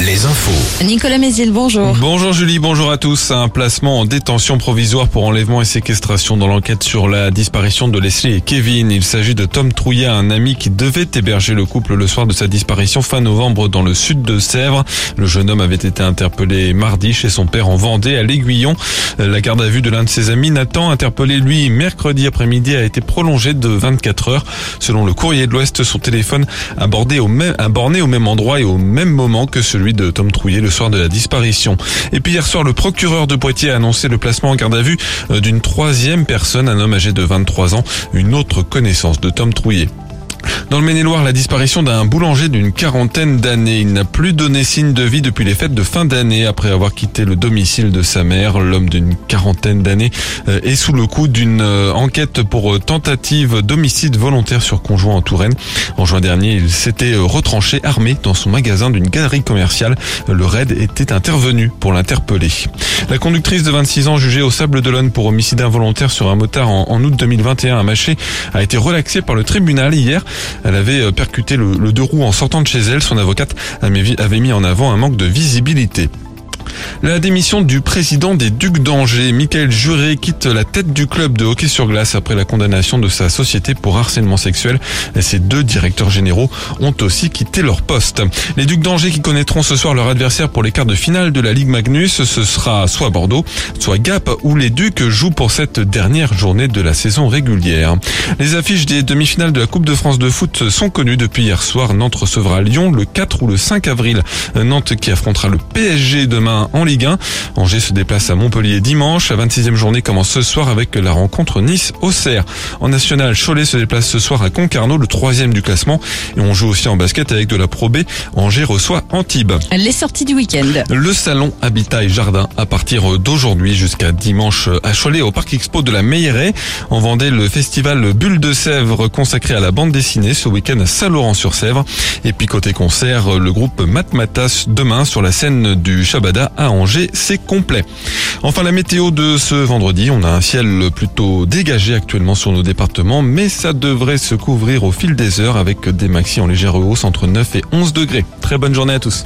les infos. Nicolas Mézil, bonjour. Bonjour Julie, bonjour à tous. Un placement en détention provisoire pour enlèvement et séquestration dans l'enquête sur la disparition de Leslie et Kevin. Il s'agit de Tom Trouillet, un ami qui devait héberger le couple le soir de sa disparition fin novembre dans le sud de Sèvres. Le jeune homme avait été interpellé mardi chez son père en Vendée à l'Aiguillon. La garde à vue de l'un de ses amis, Nathan, interpellé lui mercredi après-midi, a été prolongée de 24 heures. Selon le courrier de l'Ouest, son téléphone a, bordé au même, a borné au même endroit et au même moment que celui de Tom Trouillet le soir de la disparition. Et puis hier soir, le procureur de Poitiers a annoncé le placement en garde à vue euh, d'une troisième personne, un homme âgé de 23 ans, une autre connaissance de Tom Trouillet. Dans le Maine-et-Loire, la disparition d'un boulanger d'une quarantaine d'années. Il n'a plus donné signe de vie depuis les fêtes de fin d'année après avoir quitté le domicile de sa mère. L'homme d'une quarantaine d'années euh, est sous le coup d'une euh, enquête pour euh, tentative d'homicide volontaire sur conjoint en Touraine. En juin dernier, il s'était retranché armé dans son magasin d'une galerie commerciale. Le raid était intervenu pour l'interpeller. La conductrice de 26 ans jugée au Sable d'Olonne pour homicide involontaire sur un motard en, août 2021 à Maché a été relaxée par le tribunal hier. Elle avait euh, percuté le, deux roues en sortant de chez elle. Son avocate avait mis en avant un manque de visibilité. La démission du président des Ducs d'Angers, Michael Juré, quitte la tête du club de hockey sur glace après la condamnation de sa société pour harcèlement sexuel. Ses deux directeurs généraux ont aussi quitté leur poste. Les Ducs d'Angers qui connaîtront ce soir leur adversaire pour les quarts de finale de la Ligue Magnus, ce sera soit Bordeaux, soit Gap, où les Ducs jouent pour cette dernière journée de la saison régulière. Les affiches des demi-finales de la Coupe de France de foot sont connues depuis hier soir. Nantes recevra Lyon le 4 ou le 5 avril. Nantes qui affrontera le PSG demain en Ligue 1. Angers se déplace à Montpellier dimanche. La 26e journée commence ce soir avec la rencontre Nice-Auxerre. En national, Cholet se déplace ce soir à Concarneau, le troisième du classement. Et on joue aussi en basket avec de la Pro B. Angers reçoit Antibes. Les sorties du week-end. Le salon Habitat et Jardin à partir d'aujourd'hui jusqu'à dimanche à Cholet au Parc Expo de la Meilleraie. En Vendée, le festival Bulle de Sèvres consacré à la bande dessinée ce week-end à Saint-Laurent-sur-Sèvres. Et puis côté concert, le groupe Matmatas demain sur la scène du Shabada à Angers, c'est complet. Enfin, la météo de ce vendredi, on a un ciel plutôt dégagé actuellement sur nos départements, mais ça devrait se couvrir au fil des heures avec des maxi en légère hausse entre 9 et 11 degrés. Très bonne journée à tous.